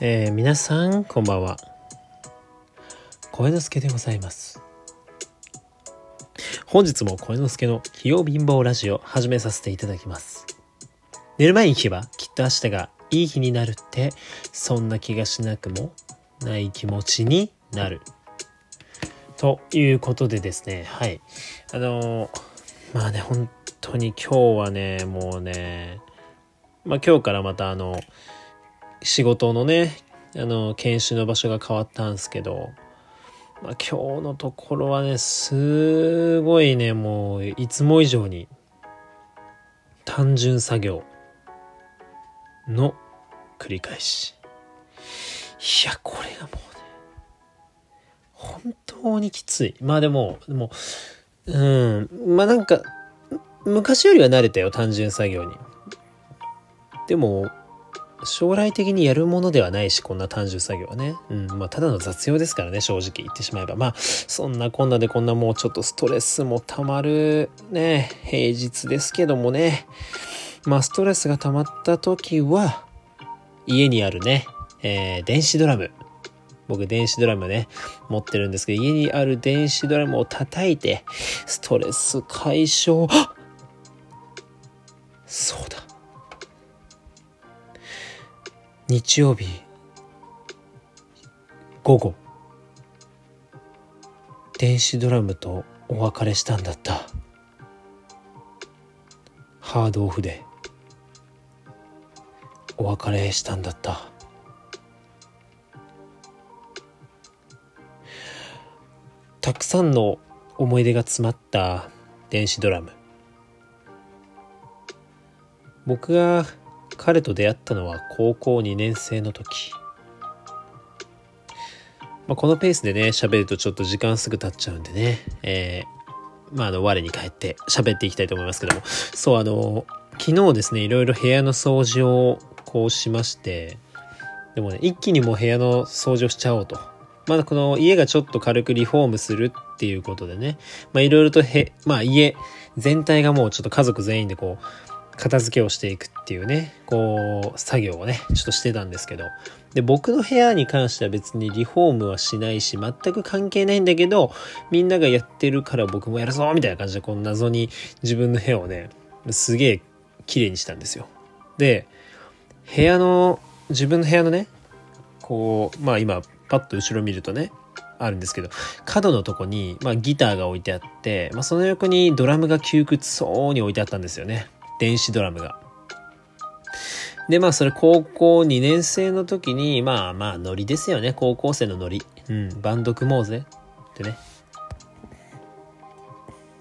えー、皆さんこんばんは。声之助でございます。本日も声之助の器用貧乏ラジオ始めさせていただきます。寝る前に聞けばきっと明日がいい日になるってそんな気がしなくもない気持ちになる。ということでですねはい。あのー、まあね本当に今日はねもうねまあ今日からまたあの仕事のねあの研修の場所が変わったんですけど、まあ、今日のところはねすごいねもういつも以上に単純作業の繰り返し。いやこれがもうね本当にきつい。まあでもでもうん。まあなんか昔よりは慣れたよ単純作業に。でも将来的にやるものではないしこんな単純作業はね、うん。まあ、ただの雑用ですからね正直言ってしまえば。まあそんなこんなでこんなもうちょっとストレスもたまるね平日ですけどもね。まあストレスが溜まった時は家にあるね、えー、電子ドラム。僕電子ドラムね持ってるんですけど家にある電子ドラムを叩いてストレス解消。そうだ。日曜日午後。電子ドラムとお別れしたんだった。ハードオフで。お別れしたんだった。たくさんの思い出が詰まった電子ドラム。僕が彼と出会ったのは高校2年生の時、まあ、このペースでね喋るとちょっと時間すぐ経っちゃうんでね。えー、まああの我に返って喋っていきたいと思いますけども。そうあの昨日ですねいろいろ部屋の掃除をこうしましてでもね一気にもう部屋の掃除をしちゃおうと。まだこの家がちょっと軽くリフォームするっていうことでね、まあいろいろとへ、まあ家全体がもうちょっと家族全員でこう片付けをしていくっていうね、こう、作業をね、ちょっとしてたんですけど、で、僕の部屋に関しては別にリフォームはしないし、全く関係ないんだけど、みんながやってるから僕もやるぞみたいな感じで、この謎に自分の部屋をね、すげえ綺麗にしたんですよ。で、部屋の、自分の部屋のね、こう、まあ今、パッと後ろ見るとね、あるんですけど、角のとこに、まあギターが置いてあって、まあその横にドラムが窮屈そうに置いてあったんですよね。電子ドラムが。で、まあ、それ高校2年生の時に、まあまあ、ノリですよね。高校生のノリ。うん、バンド組もうぜ。ってね。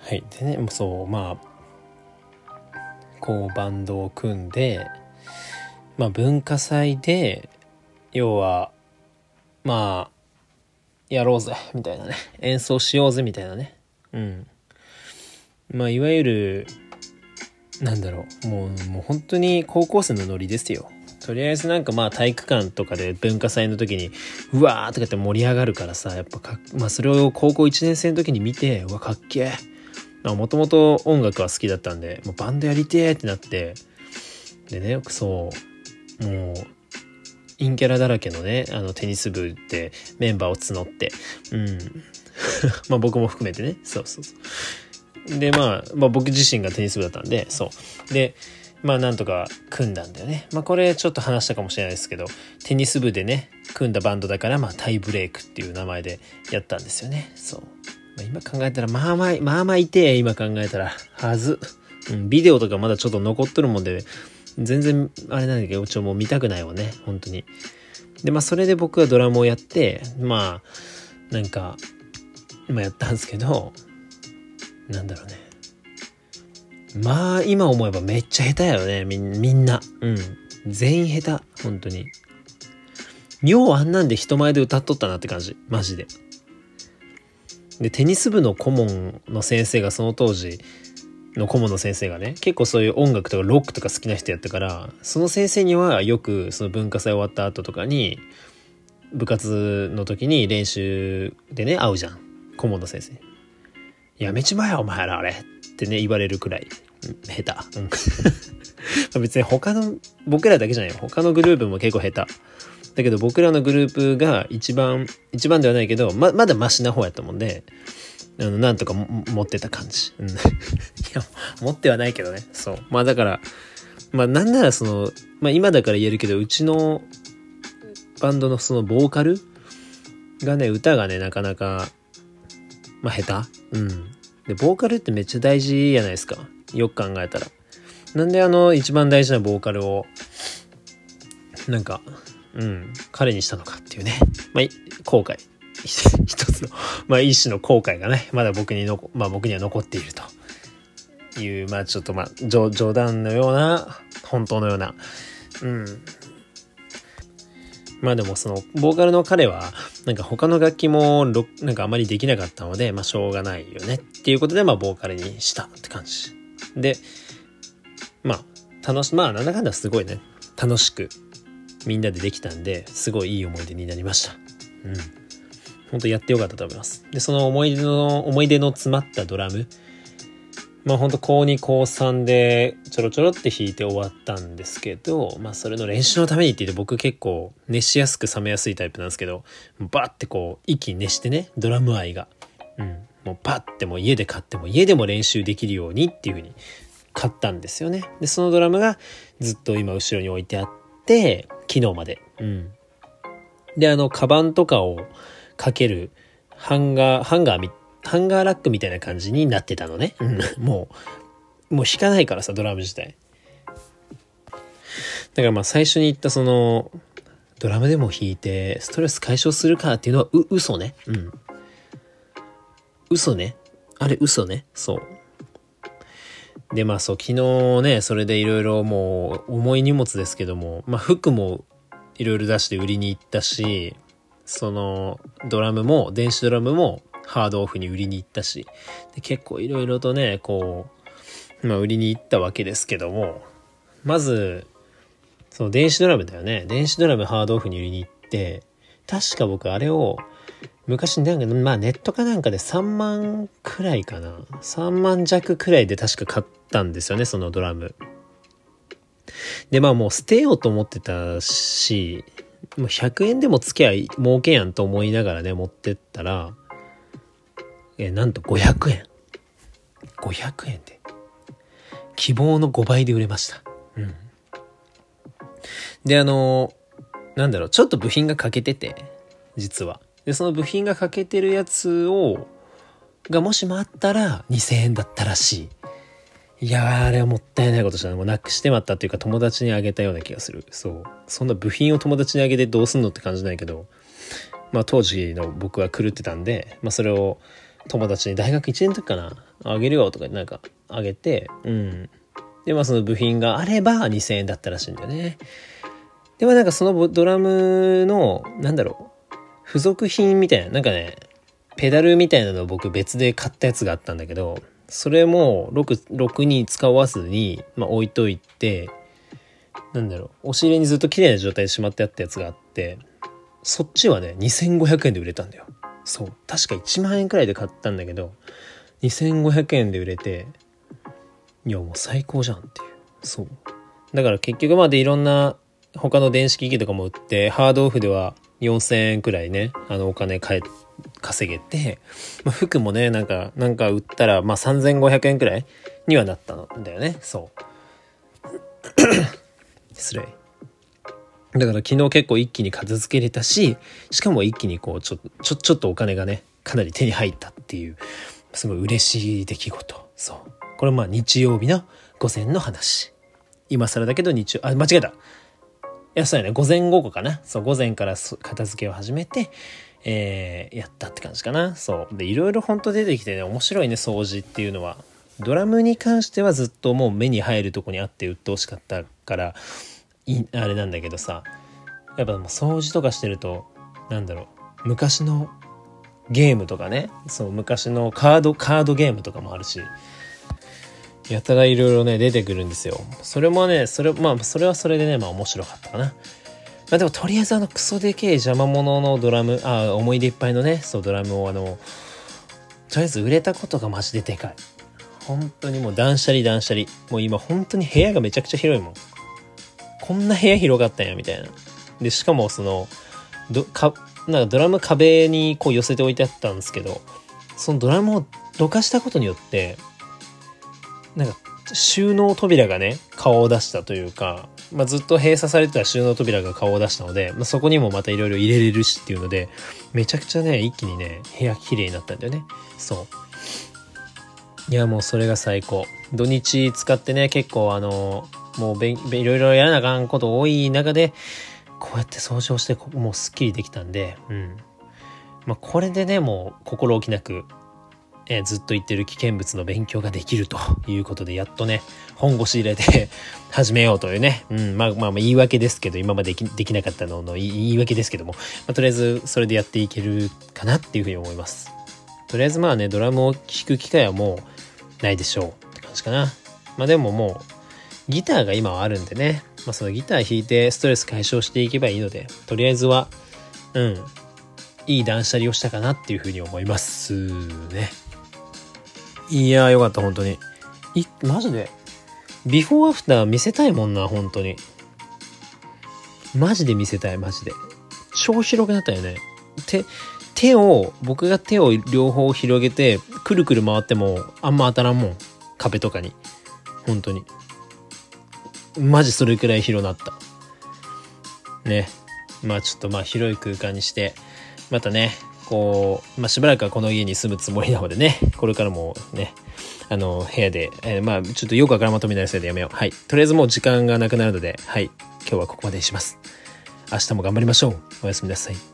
はい。でね、そう、まあ、こう、バンドを組んで、まあ、文化祭で、要は、まあ、やろうぜ、みたいなね。演奏しようぜ、みたいなね。うん。まあ、いわゆる、なんだろう。もうもう本当に高校生のノリですよ。とりあえずなんかまあ体育館とかで文化祭の時にうわーとかって盛り上がるからさやっぱかまあそれを高校1年生の時に見てうわかっけえもともと音楽は好きだったんでもうバンドやりてーってなってでねそうもう陰キャラだらけのねあのテニス部でメンバーを募ってうん。まあ僕も含めてね。そうそうそう。で、まあ、まあ僕自身がテニス部だったんで、そう。で、まあなんとか組んだんだよね。まあこれちょっと話したかもしれないですけど、テニス部でね、組んだバンドだから、まあタイブレイクっていう名前でやったんですよね。そう。まあ、今考えたら、まあまあ、まあまあいて、今考えたら、はず。うん、ビデオとかまだちょっと残っとるもんで、全然、あれなんだけど、ちょ、もう見たくないわね、本当に。で、まあそれで僕はドラムをやって、まあ、なんか、今やったんですけど、なんだろうね。まあ、今思えばめっちゃ下手やよね。みんな。うん。全員下手。本当に。ようあんなんで人前で歌っとったなって感じ。マジで。で、テニス部の顧問の先生がその当時の顧問の先生がね、結構そういう音楽とかロックとか好きな人やったから、その先生にはよくその文化祭終わった後とかに、部活の時に練習でね、会うじゃん。顧問の先生。やめちまえ、お前らあれ。ってね、言われるくらい、下手。うん、別に他の、僕らだけじゃないよ。他のグループも結構下手。だけど僕らのグループが一番、一番ではないけど、ま、まだマシな方やったもんで、あの、なんとか持ってた感じ。いや、持ってはないけどね。そう。まあだから、まあなんならその、まあ今だから言えるけど、うちのバンドのそのボーカルがね、歌がね、なかなか、まあ下手？うん。で、ボーカルってめっちゃ大事やないですか。よく考えたら。なんであの、一番大事なボーカルを、なんか、うん、彼にしたのかっていうね。まあ、後悔。一つの、まあ一種の後悔がね、まだ僕にのまあ僕には残っているという、まあちょっとまあ冗談のような、本当のような、うん。まあでもその、ボーカルの彼は、なんか他の楽器も、なんかあまりできなかったので、まあしょうがないよねっていうことで、まあボーカルにしたって感じ。で、まあ、楽し、まあなんだかんだすごいね、楽しくみんなでできたんで、すごいいい思い出になりました。うん。本当やってよかったと思います。で、その思い出の、思い出の詰まったドラム。まあ本当高2高3でちょろちょろって弾いて終わったんですけど、まあそれの練習のためにって言って僕結構熱しやすく冷めやすいタイプなんですけど、バーってこう息熱してね、ドラム愛が。うん。もうパッても家で買っても家でも練習できるようにっていう風に買ったんですよね。で、そのドラムがずっと今後ろに置いてあって、昨日まで。うん。で、あの、カバンとかをかけるハンガー、ハンガーみたいな、ハンガーラックみたいな感じになってたのね。うん。もう、もう弾かないからさ、ドラム自体。だからまあ最初に言ったその、ドラムでも弾いてストレス解消するかっていうのはう、嘘ね。うん。嘘ね。あれ嘘ね。そう。で、まあそう、昨日ね、それでいろいろもう重い荷物ですけども、まあ服もいろいろ出して売りに行ったし、そのドラムも、電子ドラムもハードオフに売りに行ったし、で結構いろいろとね、こう、まあ売りに行ったわけですけども、まず、その電子ドラムだよね。電子ドラムハードオフに売りに行って、確か僕あれを昔なんか、まあネットかなんかで3万くらいかな。3万弱くらいで確か買ったんですよね、そのドラム。で、まあもう捨てようと思ってたし、もう100円でもつけゃ儲けやんと思いながらね、持ってったら、え、なんと500円。500円で。希望の5倍で売れました。うん。で、あの、なんだろう、ちょっと部品が欠けてて、実は。で、その部品が欠けてるやつを、がもしもあったら2000円だったらしい。いや、あれはもったいないことしたな。もうなくしてまったっていうか友達にあげたような気がする。そう。そんな部品を友達にあげてどうすんのって感じないけど、まあ当時の僕は狂ってたんで、まあそれを友達に大学1年の時かな、あげるよとかなんかあげて、うん。で、まあその部品があれば2000円だったらしいんだよね。でもなんかそのドラムの、なんだろう、付属品みたいな、なんかね、ペダルみたいなのを僕別で買ったやつがあったんだけど、それも6、6に使わずに、まあ、置いといて、なんだろう、押し入れにずっと綺麗な状態でしまってあったやつがあって、そっちはね、2500円で売れたんだよ。そう。確か1万円くらいで買ったんだけど、2500円で売れて、いや、もう最高じゃんっていう。そう。だから結局までいろんな他の電子機器とかも売って、ハードオフでは4000円くらいね、あのお金かえ、稼げて、まあ、服もね、なんか、なんか売ったら、まあ3500円くらいにはなったんだよね。そう。失礼。だから昨日結構一気に片付けれたし、しかも一気にこう、ちょ、ちょ、ちょっとお金がね、かなり手に入ったっていう、すごい嬉しい出来事。そう。これまあ日曜日の午前の話。今更だけど日曜、あ、間違えた。いや、そうやね。午前午後かな。そう、午前から片付けを始めて、えー、やったって感じかな。そう。で、いろいろほんと出てきてね、面白いね、掃除っていうのは。ドラムに関してはずっともう目に入るとこにあって鬱陶しかったから、い、あれなんだけどさ、やっぱもう掃除とかしてると、なんだろう、昔のゲームとかね、そう、昔のカード、カードゲームとかもあるし、やたらいろいろね、出てくるんですよ。それもね、それ、まあ、それはそれでね、まあ面白かったかな。まあでも、とりあえずあの、クソでけえ邪魔者のドラム、あ、思い出いっぱいのね、そう、ドラムをあの、とりあえず売れたことがマジででかい。本当にもう断捨離断捨離。もう今本当に部屋がめちゃくちゃ広いもん。こんな部屋広かったんや、みたいな。でしかもそのどかなんかドラム壁にこう寄せておいてあったんですけどそのドラムをどかしたことによってなんか収納扉がね顔を出したというか、まあ、ずっと閉鎖されてた収納扉が顔を出したので、まあ、そこにもまたいろいろ入れれるしっていうのでめちゃくちゃね一気にね部屋綺麗になったんだよね。そう。いやもうそれが最高。土日使ってね結構あのもうべいろいろやらなあかんこと多い中でこうやって掃除をしてもうすっきりできたんでうんまあこれでねもう心置きなくえー、ずっと言ってる危険物の勉強ができると いうことで、やっとね、本腰入れて 始めようというね、うん、まあまあ言い訳ですけど、今までできなかったのの言い訳ですけども、まあ、とりあえずそれでやっていけるかなっていうふうに思います。とりあえずまあね、ドラムを弾く機会はもうないでしょうって感じかな。まあでももう、ギターが今はあるんでね、まあそのギター弾いてストレス解消していけばいいので、とりあえずは、うん、いい断捨離をしたかなっていうふうに思いますね。いやーよかった、本当に。い、マジで？ビフォーアフター見せたいもんな、本当に。マジで見せたい、マジで。超広くなったよね。手、手を、僕が手を両方広げて、くるくる回っても、あんま当たらんもん。壁とかに。本当に。マジそれくらい広なった。ね。まあちょっとまあ広い空間にして、またね、こう、まあ、しばらくはこの家に住むつもりなのでね、これからもね、あの、部屋で、えー、まあ、ちょっとよくわからまとめなりそうでやめよう。はい。とりあえずもう時間がなくなるので、はい。今日はここまでにします。明日も頑張りましょう。おやすみなさい。